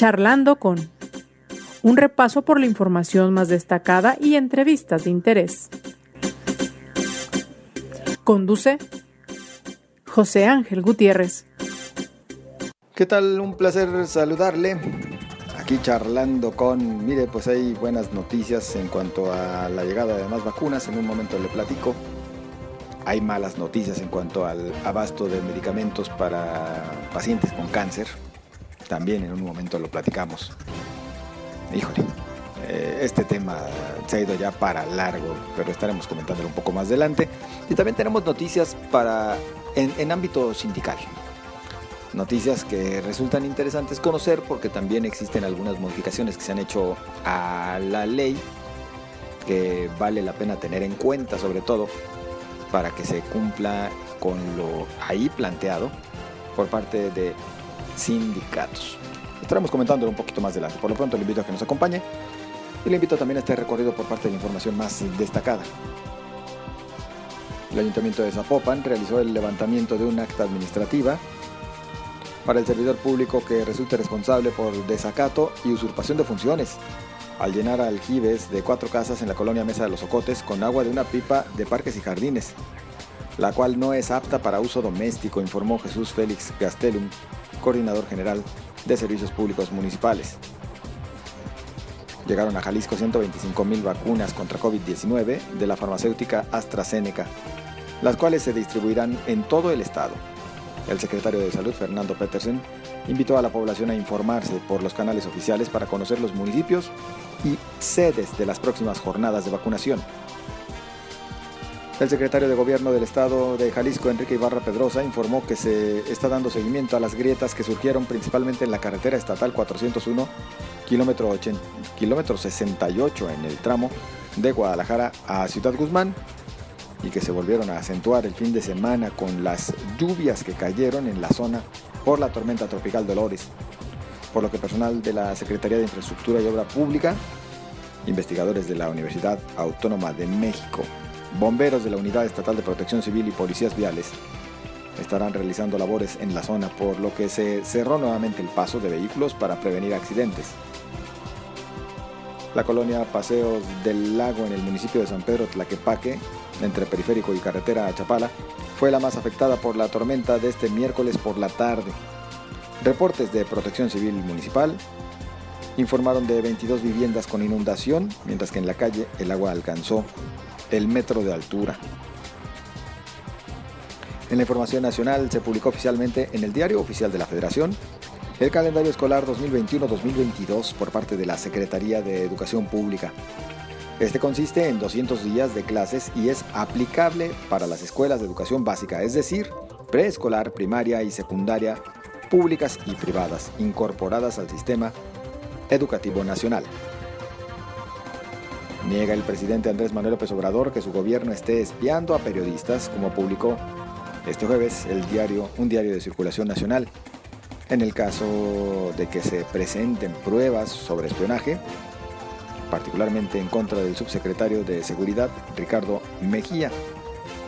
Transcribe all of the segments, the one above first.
Charlando con un repaso por la información más destacada y entrevistas de interés. Conduce José Ángel Gutiérrez. ¿Qué tal? Un placer saludarle. Aquí charlando con, mire, pues hay buenas noticias en cuanto a la llegada de más vacunas. En un momento le platico. Hay malas noticias en cuanto al abasto de medicamentos para pacientes con cáncer. También en un momento lo platicamos. Híjole, eh, este tema se ha ido ya para largo, pero estaremos comentándolo un poco más adelante. Y también tenemos noticias para en, en ámbito sindical. Noticias que resultan interesantes conocer porque también existen algunas modificaciones que se han hecho a la ley que vale la pena tener en cuenta sobre todo para que se cumpla con lo ahí planteado por parte de sindicatos. Estaremos comentándolo un poquito más adelante. Por lo pronto le invito a que nos acompañe y le invito también a este recorrido por parte de información más destacada. El Ayuntamiento de Zapopan realizó el levantamiento de un acta administrativa para el servidor público que resulte responsable por desacato y usurpación de funciones al llenar aljibes de cuatro casas en la colonia Mesa de los Ocotes con agua de una pipa de parques y jardines, la cual no es apta para uso doméstico, informó Jesús Félix Gastelum, coordinador general de Servicios Públicos Municipales. Llegaron a Jalisco 125 mil vacunas contra COVID-19 de la farmacéutica AstraZeneca, las cuales se distribuirán en todo el estado. El secretario de Salud, Fernando Petersen, invitó a la población a informarse por los canales oficiales para conocer los municipios y sedes de las próximas jornadas de vacunación. El secretario de Gobierno del Estado de Jalisco, Enrique Ibarra Pedrosa, informó que se está dando seguimiento a las grietas que surgieron principalmente en la carretera estatal 401, kilómetro, kilómetro 68 en el tramo de Guadalajara a Ciudad Guzmán, y que se volvieron a acentuar el fin de semana con las lluvias que cayeron en la zona por la tormenta tropical Dolores, por lo que personal de la Secretaría de Infraestructura y Obra Pública, investigadores de la Universidad Autónoma de México, bomberos de la Unidad Estatal de Protección Civil y policías viales estarán realizando labores en la zona, por lo que se cerró nuevamente el paso de vehículos para prevenir accidentes. La colonia Paseos del Lago en el municipio de San Pedro Tlaquepaque, entre periférico y carretera a Chapala, fue la más afectada por la tormenta de este miércoles por la tarde. Reportes de Protección Civil Municipal informaron de 22 viviendas con inundación, mientras que en la calle el agua alcanzó el metro de altura. En la información nacional se publicó oficialmente en el Diario Oficial de la Federación el calendario escolar 2021-2022 por parte de la Secretaría de Educación Pública. Este consiste en 200 días de clases y es aplicable para las escuelas de educación básica, es decir, preescolar, primaria y secundaria, públicas y privadas, incorporadas al sistema educativo nacional. Niega el presidente Andrés Manuel López Obrador que su gobierno esté espiando a periodistas, como publicó este jueves el diario, un diario de circulación nacional. En el caso de que se presenten pruebas sobre espionaje, particularmente en contra del subsecretario de Seguridad, Ricardo Mejía,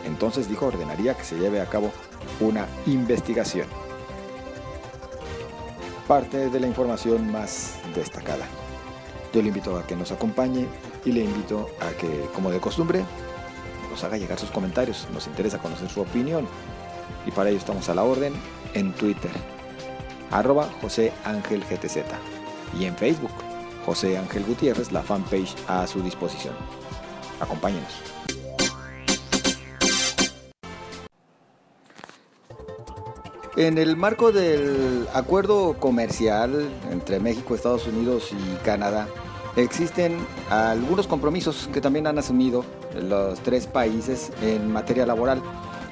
entonces dijo ordenaría que se lleve a cabo una investigación. Parte de la información más destacada. Yo le invito a que nos acompañe y le invito a que, como de costumbre, nos haga llegar sus comentarios. Nos interesa conocer su opinión. Y para ello estamos a la orden en Twitter, arroba José Ángel GTZ. Y en Facebook, José Ángel Gutiérrez, la fanpage a su disposición. Acompáñenos. En el marco del acuerdo comercial entre México, Estados Unidos y Canadá, existen algunos compromisos que también han asumido los tres países en materia laboral.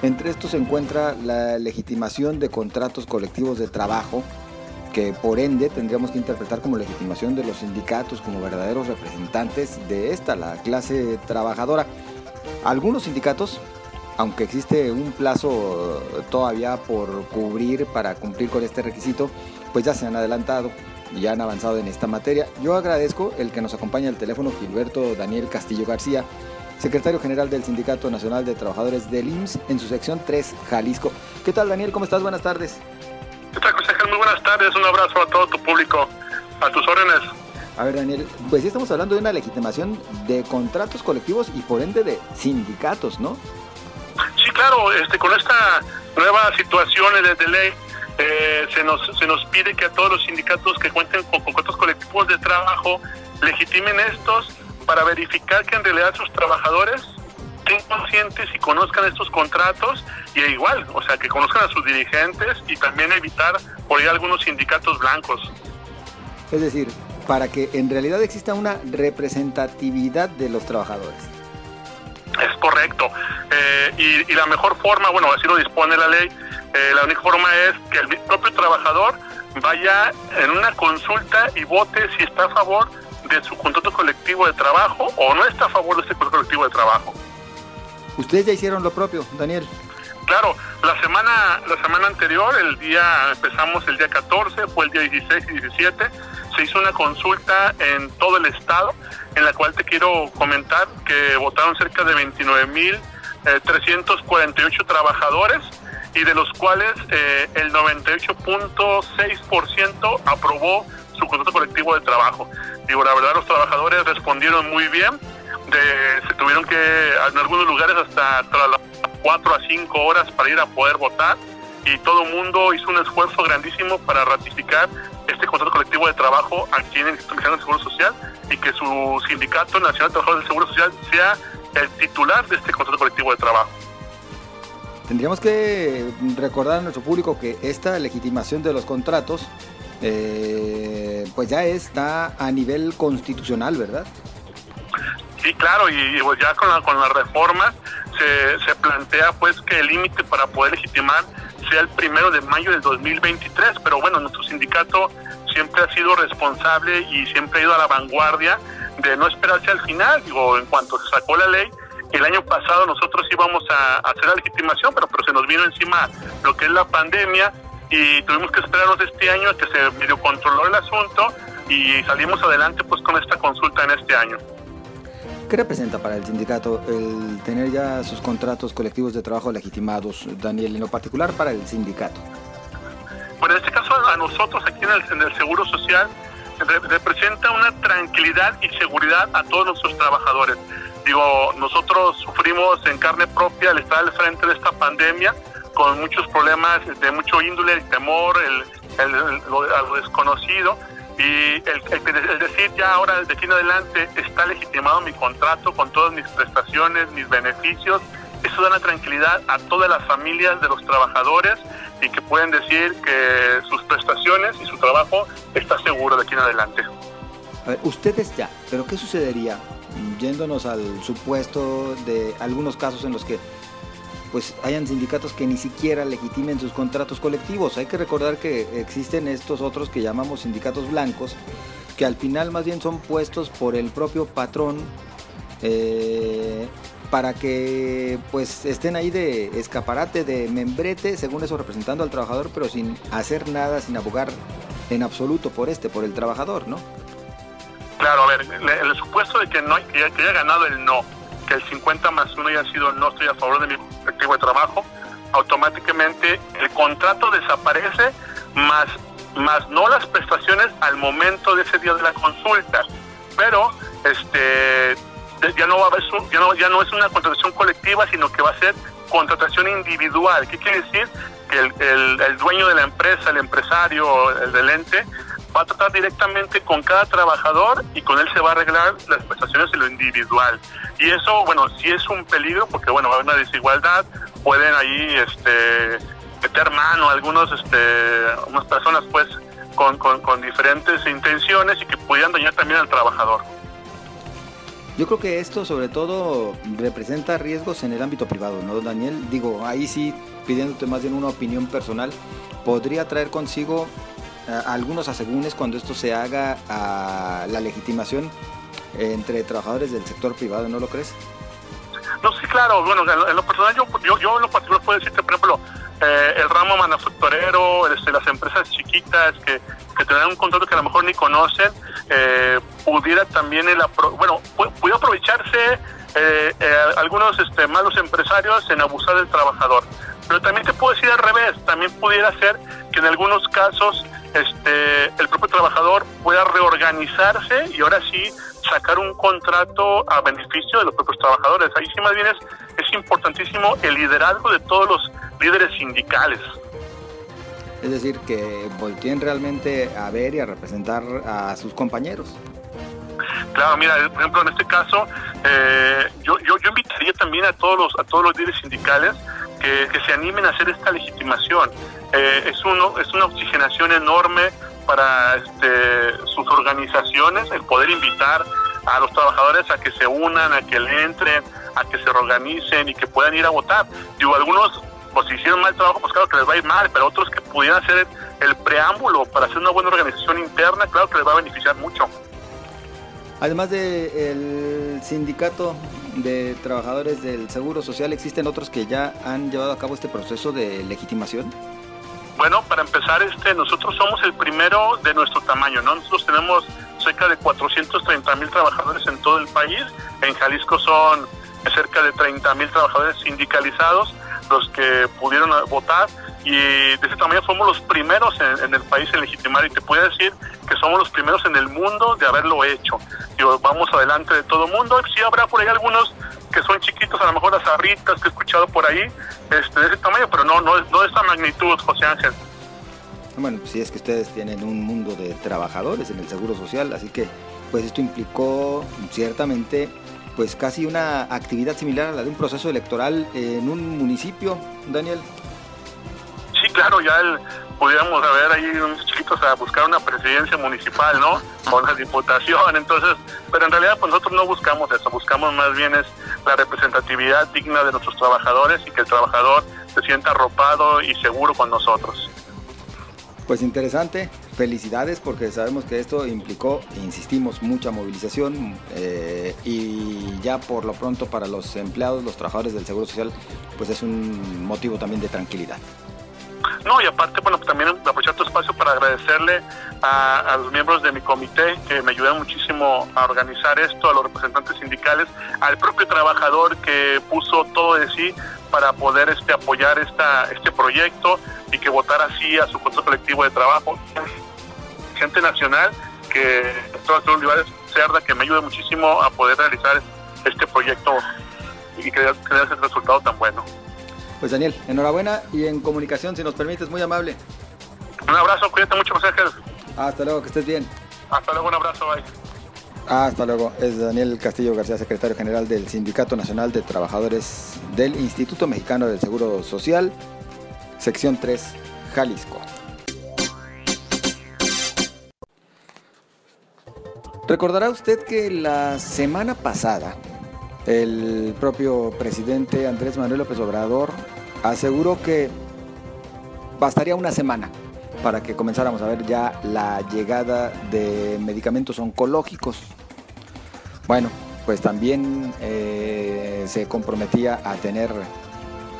Entre estos se encuentra la legitimación de contratos colectivos de trabajo, que por ende tendríamos que interpretar como legitimación de los sindicatos como verdaderos representantes de esta, la clase trabajadora. Algunos sindicatos aunque existe un plazo todavía por cubrir para cumplir con este requisito, pues ya se han adelantado ya han avanzado en esta materia. Yo agradezco el que nos acompañe al teléfono Gilberto Daniel Castillo García, secretario general del Sindicato Nacional de Trabajadores del IMSS en su sección 3, Jalisco. ¿Qué tal Daniel? ¿Cómo estás? Buenas tardes. ¿Qué tal José? Muy buenas tardes, un abrazo a todo tu público. A tus órdenes. A ver, Daniel, pues sí estamos hablando de una legitimación de contratos colectivos y por ende de sindicatos, ¿no? Sí, claro, este, con esta nueva situación de, ley eh, se, nos, se nos pide que a todos los sindicatos que cuenten con contratos colectivos de trabajo legitimen estos para verificar que en realidad sus trabajadores estén conscientes y conozcan estos contratos y igual, o sea, que conozcan a sus dirigentes y también evitar por ahí algunos sindicatos blancos. Es decir, para que en realidad exista una representatividad de los trabajadores. Es correcto. Eh, y, la mejor forma, bueno, así lo dispone la ley, eh, la única forma es que el propio trabajador vaya en una consulta y vote si está a favor de su contrato colectivo de trabajo o no está a favor de este contrato colectivo de trabajo. Ustedes ya hicieron lo propio, Daniel. Claro, la semana la semana anterior, el día empezamos el día 14, fue el día 16 y 17, se hizo una consulta en todo el estado en la cual te quiero comentar que votaron cerca de 29.348 eh, trabajadores y de los cuales eh, el 98.6% aprobó su contrato colectivo de trabajo. Digo, la verdad los trabajadores respondieron muy bien, de, se tuvieron que en algunos lugares hasta cuatro a cinco horas para ir a poder votar y todo el mundo hizo un esfuerzo grandísimo para ratificar este contrato colectivo de trabajo aquí en el Instituto del Seguro Social y que su sindicato nacional de trabajadores del Seguro Social sea el titular de este contrato colectivo de trabajo. Tendríamos que recordar a nuestro público que esta legitimación de los contratos eh, pues ya está a nivel constitucional, ¿verdad? Sí, claro, y, pues ya con, la, con las reformas se, se plantea pues que el límite para poder legitimar sea el primero de mayo del 2023, pero bueno, nuestro sindicato siempre ha sido responsable y siempre ha ido a la vanguardia de no esperarse al final, digo, en cuanto se sacó la ley, el año pasado nosotros íbamos a, hacer la legitimación, pero, pero se nos vino encima lo que es la pandemia y tuvimos que esperarnos este año a que se medio controló el asunto y salimos adelante pues con esta consulta en este año. ¿Qué representa para el sindicato el tener ya sus contratos colectivos de trabajo legitimados, Daniel, en lo particular para el sindicato? Bueno, en este caso a nosotros aquí en el, Seguro Social representa una tranquilidad y seguridad a todos nuestros trabajadores. Digo, nosotros sufrimos en carne propia el estar al frente de esta pandemia con muchos problemas de mucho índole, el temor, el, lo desconocido y el, decir ya ahora de aquí en adelante está legitimado mi contrato con todas mis prestaciones, mis beneficios, eso da una tranquilidad a todas las familias de los trabajadores y que pueden decir que sus prestaciones y su trabajo está seguro de aquí en adelante. Ustedes ya, pero ¿qué sucedería yéndonos al supuesto de algunos casos en los que pues hayan sindicatos que ni siquiera legitimen sus contratos colectivos. Hay que recordar que existen estos otros que llamamos sindicatos blancos, que al final más bien son puestos por el propio patrón eh, para que pues estén ahí de escaparate, de membrete, según eso representando al trabajador, pero sin hacer nada, sin abogar en absoluto por este, por el trabajador, ¿no? Claro, a ver, el, supuesto de que no que haya ganado el no el 50 más 1 haya sido no estoy a favor de mi objetivo de trabajo, automáticamente el contrato desaparece, más, más no las prestaciones al momento de ese día de la consulta. Pero este ya no va a ya no, ya no es una contratación colectiva, sino que va a ser contratación individual. ¿Qué quiere decir? Que el, el, el dueño de la empresa, el empresario, el del ente, va a tratar directamente con cada trabajador y con él se va a arreglar las prestaciones en lo individual. Y eso, bueno, sí es un peligro porque, bueno, va a haber una desigualdad, pueden ahí este, meter mano algunos, este, unas personas, pues, con, con, diferentes intenciones y que pudieran dañar también al trabajador. Yo creo que esto sobre todo representa riesgos en el ámbito privado, ¿no, Daniel? Digo, ahí sí, pidiéndote más bien una opinión personal, podría traer consigo algunos asegúnes cuando esto se haga a la legitimación entre trabajadores del sector privado, ¿no lo crees? No, sí, claro. Bueno, en lo personal, yo, yo, en lo particular puedo decirte, por ejemplo, eh, el ramo manufacturero, este, las empresas chiquitas que, que tienen un contrato que a lo mejor ni conocen, eh, pudiera también, el bueno, pudiera aprovecharse eh, algunos este, malos empresarios en abusar del trabajador. Pero también te puedo decir al revés, también pudiera ser que en algunos casos este, el propio trabajador pueda reorganizarse y ahora sí sacar un contrato a beneficio de los propios trabajadores. Ahí sí más bien es, es importantísimo el liderazgo de todos los líderes sindicales. Es decir, que volteen realmente a ver y a representar a sus compañeros. Claro, mira, por ejemplo, en este caso, eh, yo, yo, yo invitaría también a todos los, a todos los líderes sindicales que, que se animen a hacer esta legitimación. Eh, es, uno, es una oxigenación enorme para este, sus organizaciones el poder invitar a los trabajadores a que se unan, a que le entren, a que se organicen y que puedan ir a votar. Digo, algunos, pues si hicieron mal trabajo, pues claro que les va a ir mal, pero otros que pudieran hacer el preámbulo para hacer una buena organización interna, claro que les va a beneficiar mucho. Además del sindicato de trabajadores del Seguro Social, ¿existen otros que ya han llevado a cabo este proceso de legitimación? Bueno, para empezar, este, nosotros somos el primero de nuestro tamaño, ¿no? Nosotros tenemos cerca de 430 mil trabajadores en todo el país. En Jalisco son cerca de 30 mil trabajadores sindicalizados los que pudieron votar y de ese tamaño somos los primeros en, el país en legitimar y te puedo decir que somos los primeros en el mundo de haberlo hecho. Digo, vamos adelante de todo mundo. Sí habrá por ahí algunos que son chiquitos, a lo mejor las arritas que he escuchado por ahí, este, de ese tamaño, pero no, no, no de esta magnitud, José Ángel. Bueno, pues sí es que ustedes tienen un mundo de trabajadores en el Seguro Social, así que pues esto implicó ciertamente pues casi una actividad similar a la de un proceso electoral en un municipio, Daniel. Sí, claro, ya el, pudiéramos haber ahí unos chiquitos a buscar una presidencia municipal, ¿no? O una diputación, entonces, pero en realidad pues nosotros no buscamos eso, buscamos más bien es la representatividad digna de nuestros trabajadores y que el trabajador se sienta arropado y seguro con nosotros. Pues interesante, felicidades porque sabemos que esto implicó, insistimos, mucha movilización eh, y ya por lo pronto para los empleados, los trabajadores del Seguro Social, pues es un motivo también de tranquilidad. No, y aparte, bueno, también aprovechar tu espacio para agradecerle a, los miembros de mi comité que me ayudaron muchísimo a organizar esto, a los representantes sindicales, al propio trabajador que puso todo de sí para poder este, apoyar esta, este proyecto y que votara así a su consejo colectivo de trabajo. Gente nacional que todas las Olivares Cerda que me ayuda muchísimo a poder realizar este proyecto y que dé ese resultado tan bueno. Pues Daniel, enhorabuena y en comunicación, si nos permites, muy amable. Un abrazo, cuídate mucho, José Ángel. Hasta luego, que estés bien. Hasta luego, un abrazo, bye. Hasta luego. Es Daniel Castillo García, secretario general del Sindicato Nacional de Trabajadores del Instituto Mexicano del Seguro Social, sección 3, Jalisco. Recordará usted que la semana pasada el propio presidente Andrés Manuel López Obrador aseguró que bastaría una semana para que comenzáramos a ver ya la llegada de medicamentos oncológicos. Bueno, pues también eh, se comprometía a tener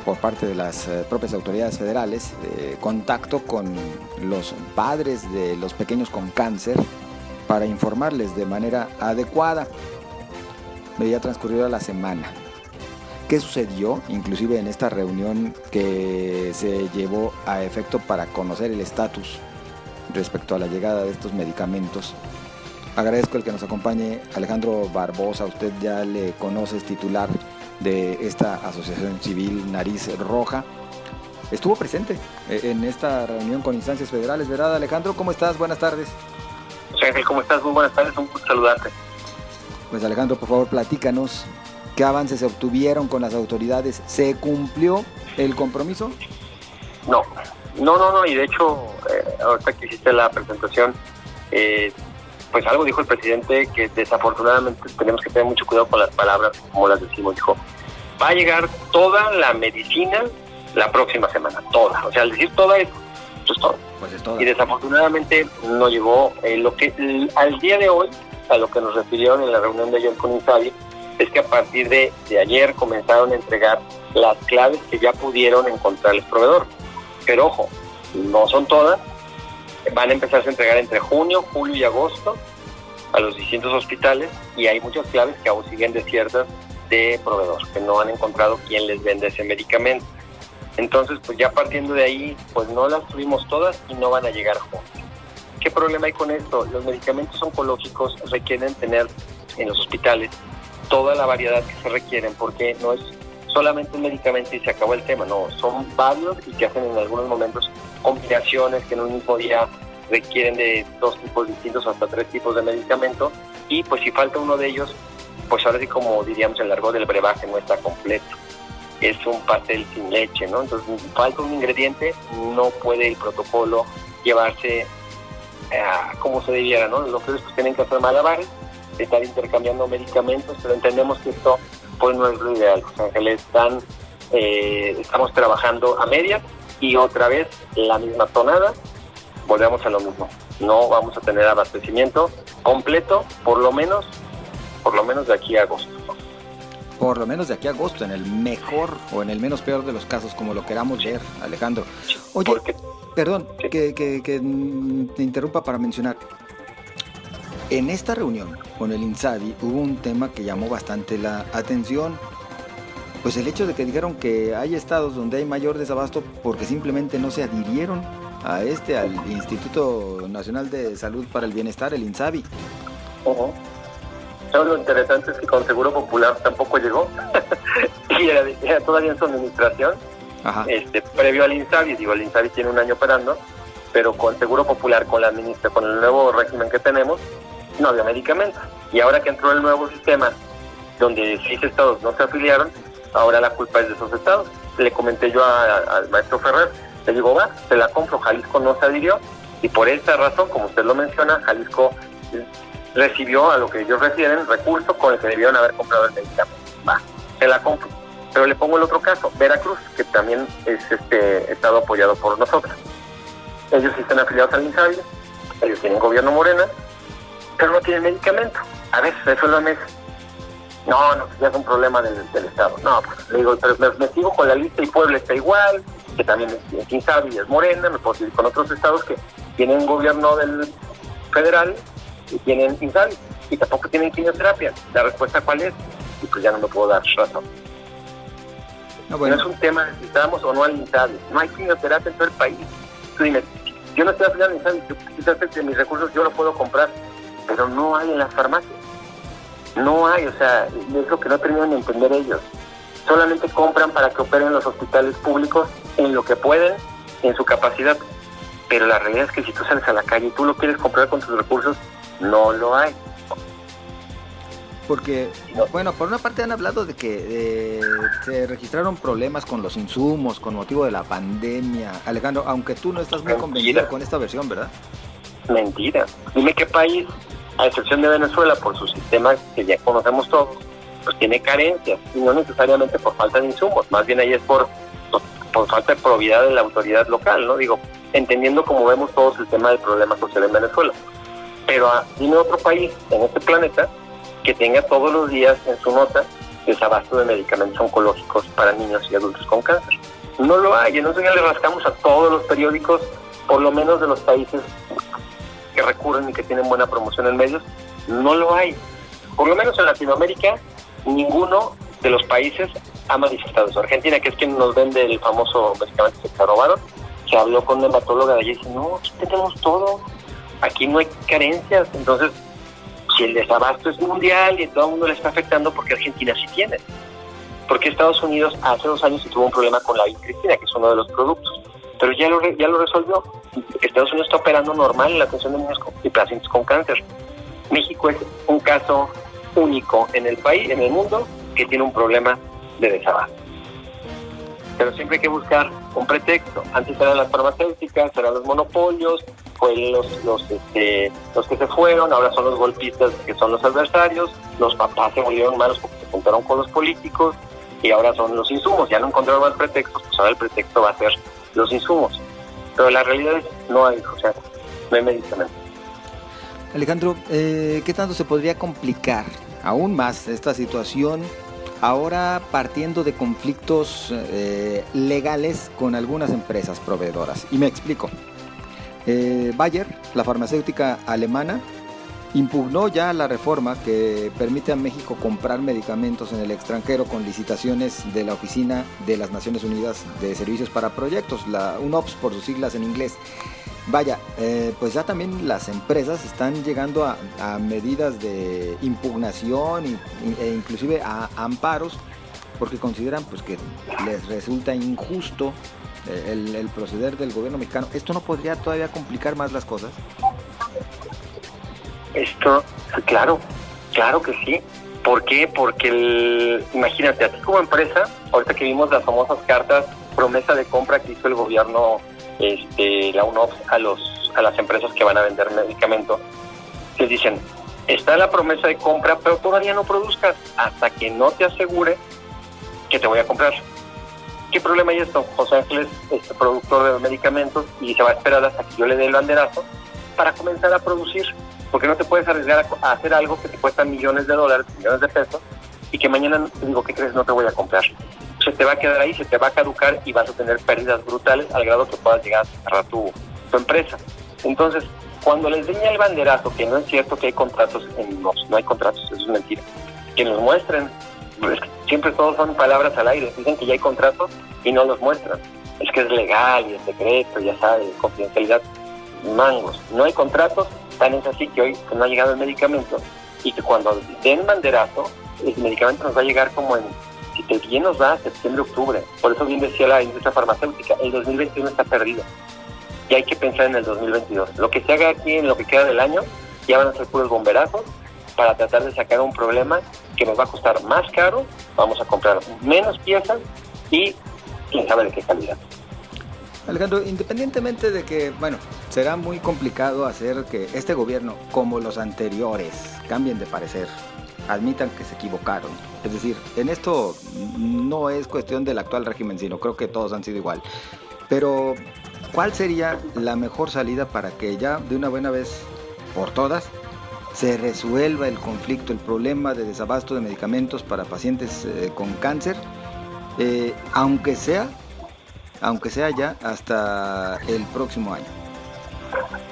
por parte de las eh, propias autoridades federales eh, contacto con los padres de los pequeños con cáncer para informarles de manera adecuada medida transcurrida la semana. ¿Qué sucedió? Inclusive en esta reunión que se llevó a efecto para conocer el estatus respecto a la llegada de estos medicamentos. Agradezco el que nos acompañe Alejandro Barbosa, usted ya le conoce, es titular de esta asociación civil Nariz Roja. Estuvo presente eh, en esta reunión con instancias federales, ¿verdad Alejandro? ¿Cómo estás? Buenas tardes. Ángel, ¿cómo estás? Muy buenas tardes, un gusto saludarte. Pues Alejandro, por favor, platícanos qué avances se obtuvieron con las autoridades. ¿Se cumplió el compromiso? No, no, no, no. Y de hecho, eh, ahorita que hiciste la presentación, eh, pues algo dijo el presidente que desafortunadamente tenemos que tener mucho cuidado con las palabras, como las decimos. Dijo, va a llegar toda la medicina la próxima semana, toda. O sea, al decir toda es, pues todo. Pues es. Y desafortunadamente no llegó. Eh, lo que al día de hoy a lo que nos refirieron en la reunión de ayer con Insabi, es que a partir de, de, ayer comenzaron a entregar las claves que ya pudieron encontrar el proveedor. Pero ojo, no son todas, van a empezar a entregar entre junio, julio y agosto a los distintos hospitales y hay muchas claves que aún siguen desiertas de proveedor, que no han encontrado quién les vende ese medicamento. Entonces, pues ya partiendo de ahí, pues no las tuvimos todas y no van a llegar juntas. ¿Qué problema hay con esto? Los medicamentos oncológicos requieren tener en los hospitales toda la variedad que se requieren porque no es solamente un medicamento y se acabó el tema, no, son varios y que hacen en algunos momentos combinaciones que en un mismo día requieren de dos tipos distintos hasta tres tipos de medicamento y pues si falta uno de ellos, pues ahora sí como diríamos el largo del brebaje no está completo. Es un pastel sin leche, ¿no? Entonces falta un ingrediente, no puede el protocolo llevarse a como se debiera, ¿no? Los que tienen que hacer malabares, estar intercambiando medicamentos, pero entendemos que esto pues no es lo ideal. Los Ángeles están, eh, estamos trabajando a media y otra vez la misma tonada, volvemos a lo mismo. No vamos a tener abastecimiento completo, por lo menos, por lo menos de aquí a agosto. Por lo menos de aquí a agosto, en el mejor o en el menos peor de los casos, como lo queramos ver, Alejandro. Oye, perdón, que, que, que te interrumpa para mencionar. En esta reunión con el INSABI hubo un tema que llamó bastante la atención. Pues el hecho de que dijeron que hay estados donde hay mayor desabasto porque simplemente no se adhirieron a este, al Instituto Nacional de Salud para el Bienestar, el INSABI. Lo interesante es que con Seguro Popular tampoco llegó y era, todavía en su administración, Este, previo al INSABI, digo, el INSABI tiene un año operando, pero con Seguro Popular, con la ministra, con el nuevo régimen que tenemos, no había medicamentos. Y ahora que entró el nuevo sistema, donde seis estados no se afiliaron, ahora la culpa es de esos estados. Le comenté yo al maestro Ferrer, le digo, va, se la compro, Jalisco no se adhirió, y por esa razón, como usted lo menciona, Jalisco recibió a lo que ellos refieren recursos con el que debieron haber comprado el medicamento. Va, se la compro. Pero le pongo el otro caso, Veracruz, que también es este estado apoyado por nosotros. Ellos están afiliados al INSABI, ellos tienen gobierno morena, pero no tienen medicamento. A veces eso. No, no, ya es un problema del, Estado. No, pues le digo, pero me, sigo con la lista y Puebla está igual, que también es Insabi es Morena, me puedo seguir con otros estados que tienen gobierno del federal y tienen Insabi y tampoco tienen quimioterapia. La respuesta cuál es? Y pues ya no me puedo dar razón. No, bueno. no es un tema de si estamos o no al Insabi. No hay quimioterapia en todo el país. Tú dime, yo no estoy afiliado al Insabi, quizás de mis recursos yo lo puedo comprar pero no hay en las farmacias. No hay, o sea, es lo que no terminan de entender ellos. Solamente compran para que operen los hospitales públicos en lo que pueden, en su capacidad. Pero la realidad es que si tú sales a la calle y tú lo quieres comprar con tus recursos, no lo hay. Porque, bueno, por una parte han hablado de que se registraron problemas con los insumos con motivo de la pandemia. Alejandro, aunque tú no estás muy convencido con esta versión, ¿verdad? Mentira. Dime qué país a excepción de Venezuela, por su sistema que ya conocemos todos, pues tiene carencias, y no necesariamente por falta de insumos, más bien ahí es por, por, falta de probidad de la autoridad local, ¿no? Digo, entendiendo como vemos todos el tema del problema social en Venezuela. Pero ah, dime otro país en este planeta que tenga todos los días en su nota desabasto de medicamentos oncológicos para niños y adultos con cáncer. No lo hay, entonces ya le rascamos a todos los periódicos, por lo menos de los países que recurren y que tienen buena promoción en medios, no lo hay. Por lo menos en Latinoamérica, ninguno de los países ha manifestado eso. Argentina, que es quien nos vende el famoso medicamento que se robaron, se habló con una hematóloga de allí y dice, no, aquí tenemos todo, aquí no hay carencias. Entonces, si el desabasto es mundial y todo el mundo le está afectando, porque Argentina sí tiene. Porque Estados Unidos hace dos años tuvo un problema con la vitricina, que es uno de los productos pero ya lo, ya lo resolvió. Estados Unidos está operando normal en la atención de niños y pacientes con cáncer. México es un caso único en el país, en el mundo, que tiene un problema de desabasto. Pero siempre hay que buscar un pretexto. Antes eran las farmacéuticas, eran los monopolios, fue los, los, este, los que se fueron, ahora son los golpistas que son los adversarios, los papás se volvieron malos porque se juntaron con los políticos y ahora son los insumos. Ya no encontraron más pretextos, pues ahora el pretexto va a ser los insumos. Pero la realidad es no hay, o sea, no hay medicamentos. Alejandro, eh, ¿qué tanto se podría complicar aún más esta situación ahora partiendo de conflictos eh, legales con algunas empresas proveedoras? Y me explico. Eh, Bayer, la farmacéutica alemana, impugnó ya la reforma que permite a México comprar medicamentos en el extranjero con licitaciones de la Oficina de las Naciones Unidas de Servicios para Proyectos, la UNOPS por sus siglas en inglés. Vaya, eh, pues ya también las empresas están llegando a, medidas de impugnación e inclusive a amparos porque consideran pues que les resulta injusto el, el proceder del gobierno mexicano. ¿Esto no podría todavía complicar más las cosas? Esto, claro, claro que sí. ¿Por qué? Porque, el, imagínate, a ti como empresa, ahorita que vimos las famosas cartas promesa de compra que hizo el gobierno, este, la UNOPS, a, los, a las empresas que van a vender medicamentos, les dicen, está la promesa de compra, pero todavía no produzcas hasta que no te asegure que te voy a comprar. ¿Qué problema hay esto? José Ángeles es productor de medicamentos y se va a esperar hasta que yo le dé el banderazo para comenzar a producir porque no te puedes arriesgar a, hacer algo que te cuesta millones de dólares, millones de pesos, y que mañana digo, ¿qué crees? No te voy a comprar. Se te va a quedar ahí, se te va a caducar y vas a tener pérdidas brutales al grado que puedas llegar a cerrar tu, empresa. Entonces, cuando les den el banderazo, que no es cierto que hay contratos en los, no hay contratos, eso es mentira, que nos muestren, siempre todos son palabras al aire, dicen que ya hay contratos y no los muestran. Es que es legal y es secreto, ya sabes, confidencialidad, mangos. No hay contratos, Tan es así que hoy no ha llegado el medicamento y que cuando den banderazo, el medicamento nos va a llegar como en, si te bien nos va, septiembre, octubre. Por eso bien decía la industria farmacéutica, el 2021 está perdido. Y hay que pensar en el 2022. Lo que se haga aquí en lo que queda del año, ya van a ser puros bomberazos para tratar de sacar un problema que nos va a costar más caro, vamos a comprar menos piezas y quién sabe de qué calidad. Alejandro, independientemente de que, bueno, será muy complicado hacer que este gobierno, como los anteriores, cambien de parecer, admitan que se equivocaron. Es decir, en esto no es cuestión del actual régimen, sino creo que todos han sido igual. Pero, ¿cuál sería la mejor salida para que ya de una buena vez por todas se resuelva el conflicto, el problema de desabasto de medicamentos para pacientes eh, con cáncer, eh, aunque sea aunque sea ya hasta el próximo año?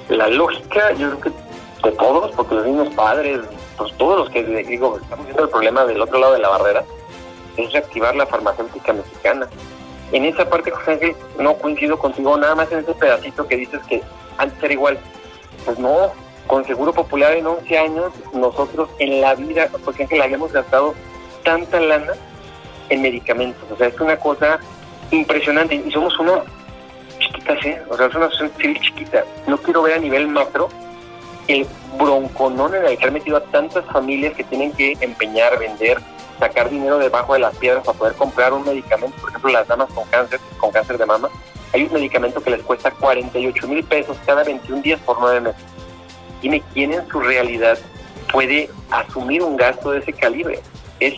La lógica, yo creo que de todos, porque los mismos padres, pues todos los que digo, estamos viendo el problema del otro lado de la barrera, es reactivar la farmacéutica mexicana. En esa parte, José Ángel, no coincido contigo, nada más en ese pedacito que dices que antes era igual. Pues no, con Seguro Popular en 11 años, nosotros en la vida, porque Ángel, habíamos gastado tanta lana en medicamentos. O sea, es una cosa impresionante. Y somos uno chiquitas, ¿eh? O sea, es una civil chiquita. No quiero ver a nivel macro el bronconón en el que han metido a tantas familias que tienen que empeñar, vender, sacar dinero debajo de las piedras para poder comprar un medicamento. Por ejemplo, las damas con cáncer, con cáncer de mama, hay un medicamento que les cuesta 48 mil pesos cada 21 días por 9 meses. Dime quién en su realidad puede asumir un gasto de ese calibre. Es,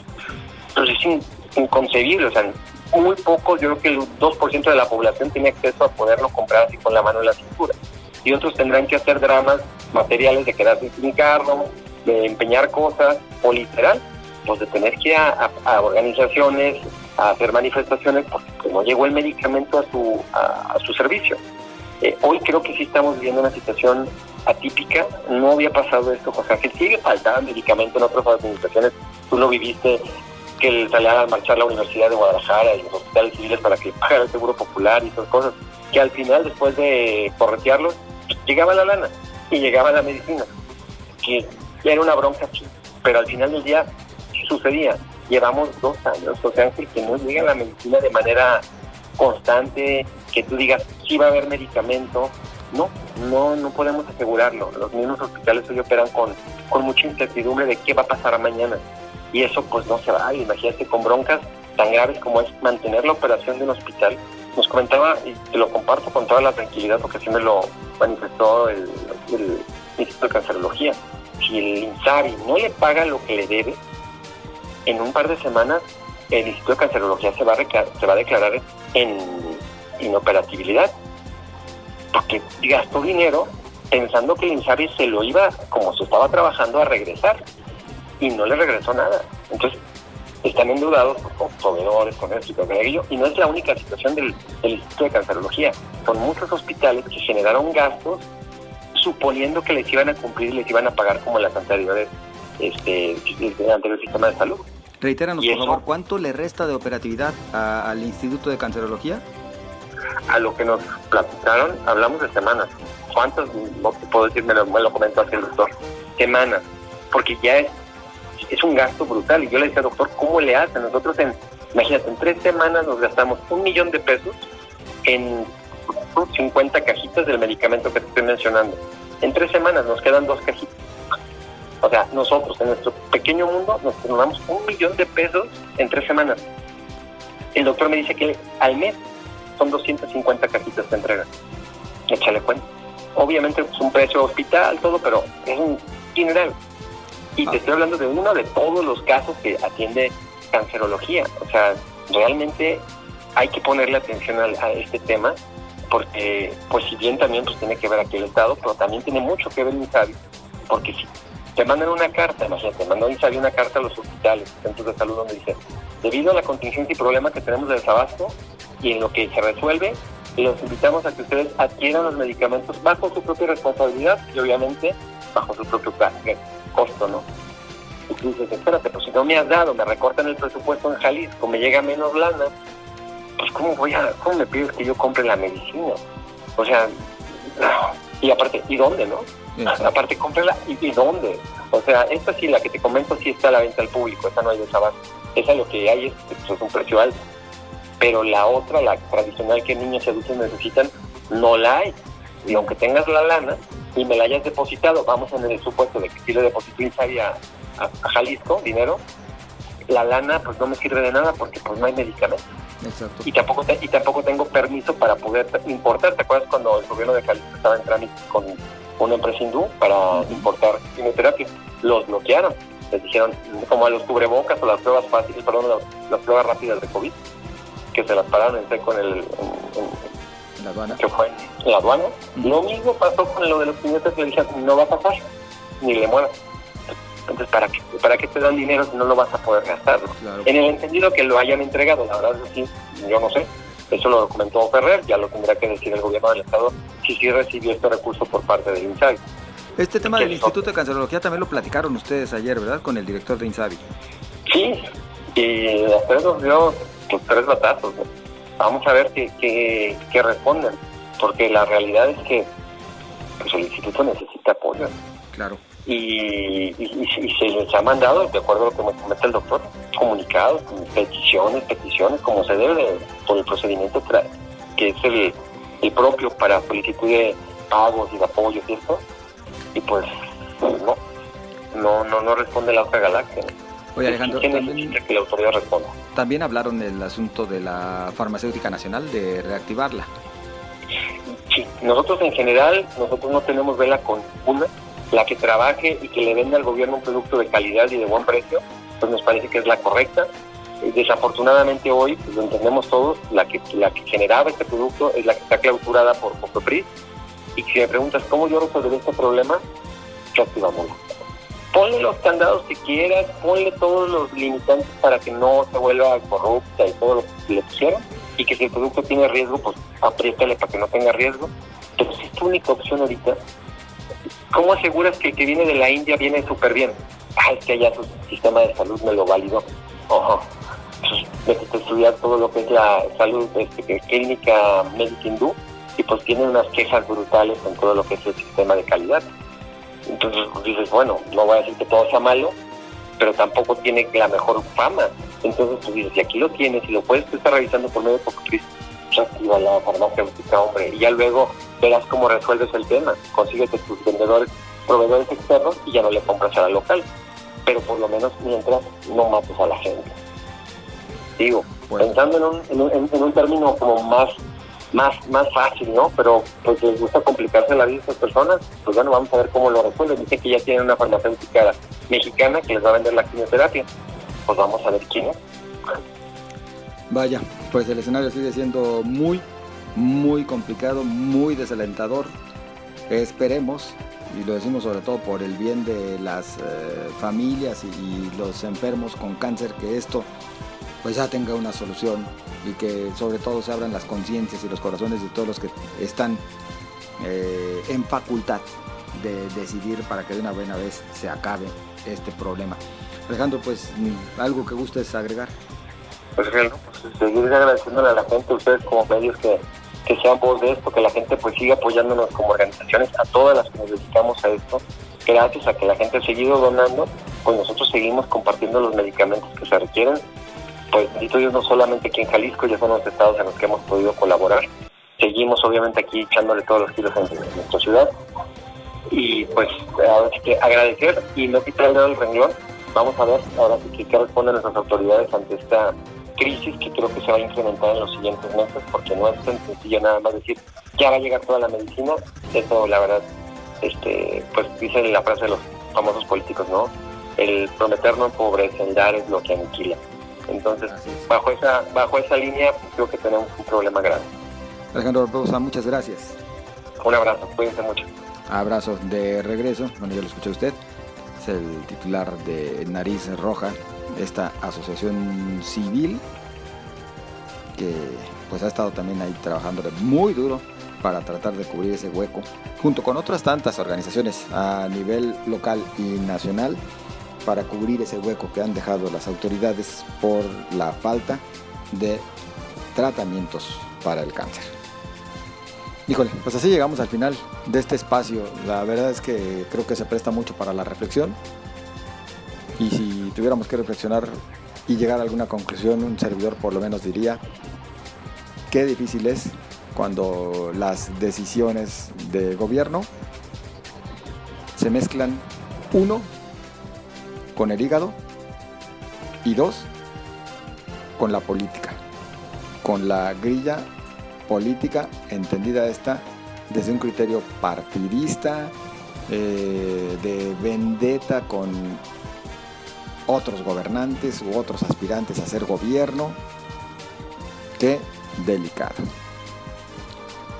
pues es inconcebible. O sea, muy poco, yo creo que el 2% de la población tiene acceso a poderlo comprar así con la mano en la cintura. Y otros tendrán que hacer dramas materiales de quedarse sin carro, de empeñar cosas, o literal, pues de tener que ir a, organizaciones, a hacer manifestaciones porque no llegó el medicamento a su, a, su servicio. Eh, hoy creo que sí estamos viviendo una situación atípica, no había pasado esto, o sea, que sigue faltando medicamento en otras administraciones, tú lo viviste que salían a marchar la Universidad de Guadalajara y los hospitales civiles para que pagara el seguro popular y esas cosas, que al final, después de corretearlos, llegaba la lana y llegaba la medicina, que era una bronca pero al final del día sucedía. Llevamos dos años, o sea, que no llega la medicina de manera constante, que tú digas, sí va a haber medicamento, no, no, no podemos asegurarlo. Los mismos hospitales hoy operan con, con mucha incertidumbre de qué va a pasar mañana y eso pues no se va. Imagínate con broncas tan graves como es mantener la operación de un hospital. Nos comentaba, y te lo comparto con toda la tranquilidad porque así me lo manifestó el, Instituto de Cancerología, si el INSABI no le paga lo que le debe, en un par de semanas el Instituto de Cancerología se va a, se va a declarar en inoperatividad, porque gastó dinero pensando que el INSABI se lo iba, como se estaba trabajando, a regresar y no le regresó nada. Entonces, están endeudados con proveedores, con esto y con aquello, y no es la única situación del, Instituto de Cancerología. Son muchos hospitales que generaron gastos suponiendo que les iban a cumplir y les iban a pagar como las anteriores, este, el anterior sistema de salud. Reitéranos, por favor, ¿cuánto le resta de operatividad al Instituto de Cancerología? A lo que nos platicaron, hablamos de semanas. ¿Cuántas? No te puedo decir, me lo, me lo comentó el doctor. Semanas. Porque ya es, es un gasto brutal. Y yo le decía, doctor, ¿cómo le hace? Nosotros, en, imagínate, en tres semanas nos gastamos un millón de pesos en 50 cajitas del medicamento que te estoy mencionando. En tres semanas nos quedan dos cajitas. O sea, nosotros en nuestro pequeño mundo nos tomamos un millón de pesos en tres semanas. El doctor me dice que al mes son 250 cajitas de entrega. Échale cuenta. Obviamente es un precio hospital, todo, pero es un general. Y te estoy hablando de uno de todos los casos que atiende cancerología. O sea, realmente hay que ponerle atención a, este tema porque, pues si bien también pues tiene que ver aquí el Estado, pero también tiene mucho que ver Insabi, porque si te mandan una carta, imagínate, mandó Insabi una carta a los hospitales, centros de salud, donde dice, debido a la contingencia y problema que tenemos de desabasto y en lo que se resuelve, los invitamos a que ustedes adquieran los medicamentos bajo su propia responsabilidad y obviamente bajo su propio costo, ¿no? Y tú dices, espérate, pues si no me has dado, me recortan el presupuesto en Jalisco, me llega menos lana, pues ¿cómo voy a, cómo me pides que yo compre la medicina? O sea, y aparte, ¿y dónde, no? Aparte, cómprela, ¿y, ¿y dónde? O sea, esta sí, la que te comento, sí está a la venta al público, esa no hay desabasto. Esa lo que hay es, pues, un precio alto. Pero la otra, la tradicional que niños y adultos necesitan, no la hay. Y aunque tengas la lana y me la hayas depositado, vamos en el supuesto de que si le deposito a, a Jalisco dinero, la lana pues no me sirve de nada porque pues no hay medicamentos. Y tampoco y tampoco tengo permiso para poder importar. ¿Te acuerdas cuando el gobierno de Jalisco estaba en trámite con una empresa hindú para importar quimioterapia? Los bloquearon. Les dijeron, como a los cubrebocas o las pruebas fáciles, perdón, las, pruebas rápidas de COVID, que se las pararon en seco en el... la aduana. Que fue en la aduana. Lo mismo pasó con lo de los quimioterápicos, le dijeron, no va a pasar, ni le mueras. Entonces, ¿para qué, ¿para qué te dan dinero si no lo vas a poder gastar? En el entendido que lo hayan entregado, la verdad es que yo no sé. Eso lo documentó Ferrer, ya lo tendrá que decir el gobierno del Estado si sí recibió este recurso por parte del INSABI. Este tema del Instituto de Cancerología también lo platicaron ustedes ayer, ¿verdad? Con el director de INSABI. Sí, y después nos dio pues, tres batazos. Vamos a ver qué, qué, responden, porque la realidad es que pues, el instituto necesita apoyo. Claro y, se les ha mandado, de acuerdo a lo que me comenta el doctor, comunicados, peticiones, peticiones, como se debe por el procedimiento que es el, propio para solicitud de pagos y de apoyos y esto, y pues no, no, no, no responde la otra galaxia. Oye Alejandro, también, que la autoridad responda. También hablaron del asunto de la farmacéutica nacional, de reactivarla. Sí, nosotros en general, nosotros no tenemos vela con una, la que trabaje y que le venda al gobierno un producto de calidad y de buen precio, pues nos parece que es la correcta. Eh, desafortunadamente hoy, pues lo entendemos todos, la que, la que generaba este producto es la que está clausurada por Cofepris. Y si me preguntas cómo yo resolveré este problema, activamos. Ponle los candados que quieras, ponle todos los limitantes para que no se vuelva corrupta y todo lo que le pusieron. Y que si el producto tiene riesgo, pues apriétale para que no tenga riesgo. Pero si es tu única opción ahorita, ¿Cómo aseguras que el que viene de la India viene súper bien? Ah, es que allá su sistema de salud me lo validó. Ojo. Pues, necesito estudiar todo lo que es la salud este, clínica médica hindú y pues tienen unas quejas brutales en todo lo que es el sistema de calidad. Entonces pues, dices, bueno, no voy a decir que todo sea malo, pero tampoco tiene la mejor fama. Entonces tú dices, si aquí lo tienes y lo puedes estar revisando por medio de Cristo, pues activa la farmacéutica, hombre, y ya luego verás cómo resuelves el tema. Consíguete tus vendedores, proveedores externos y ya no le compras a la local. Pero por lo menos mientras no mates a la gente. Digo, pensando en un, en, un, en un término como más más más fácil, ¿no? Pero pues les gusta complicarse la vida a estas personas, pues bueno, vamos a ver cómo lo resuelven. Dicen que ya tienen una farmacéutica mexicana que les va a vender la quimioterapia. Pues vamos a ver quién es. Vaya, pues el escenario sigue siendo muy, muy complicado, muy desalentador. Esperemos, y lo decimos sobre todo por el bien de las eh, familias y, los enfermos con cáncer, que esto pues ya tenga una solución y que sobre todo se abran las conciencias y los corazones de todos los que están eh, en facultad de decidir para que de una buena vez se acabe este problema. Alejandro, pues algo que gustes agregar. Pues, pues seguir agradeciéndole a la gente, ustedes como medios que, que sean voz de esto, que la gente pues siga apoyándonos como organizaciones, a todas las que nos dedicamos a esto, gracias a que la gente ha seguido donando, pues nosotros seguimos compartiendo los medicamentos que se requieren. Pues bendito Dios, no solamente aquí en Jalisco, ya son los estados en los que hemos podido colaborar. Seguimos obviamente aquí echándole todos los kilos en, nuestra ciudad. Y pues ahora sí que agradecer y no quitarle el renglón. Vamos a ver ahora sí que responden nuestras autoridades ante esta crisis que creo que se va a incrementar en los siguientes meses porque no es tan sencillo nada más decir ya va a llegar toda la medicina. Eso la verdad este, pues dice la frase de los famosos políticos, ¿no? El prometer no empobrece, el es lo que aniquila. Entonces, bajo esa, bajo esa línea, pues, creo que tenemos un problema grave. Alejandro Rosa, muchas gracias. Un abrazo, cuídense mucho. Abrazo de regreso, bueno, ya lo escuché usted, es el titular de Nariz Roja, esta asociación civil que pues ha estado también ahí trabajando muy duro para tratar de cubrir ese hueco, junto con otras tantas organizaciones a nivel local y nacional, para cubrir ese hueco que han dejado las autoridades por la falta de tratamientos para el cáncer. Híjole, pues así llegamos al final de este espacio. La verdad es que creo que se presta mucho para la reflexión. Y si tuviéramos que reflexionar y llegar a alguna conclusión, un servidor por lo menos diría, qué difícil es cuando las decisiones de gobierno se mezclan, uno, con el hígado y dos, con la política, con la grilla política entendida esta desde un criterio partidista, eh, de vendetta con otros gobernantes u otros aspirantes a ser gobierno. Qué delicado.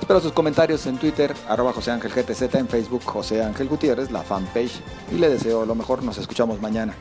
Espero sus comentarios en Twitter, arroba José Ángel GTZ, en Facebook José Ángel Gutiérrez, la fanpage, y le deseo lo mejor, nos escuchamos mañana.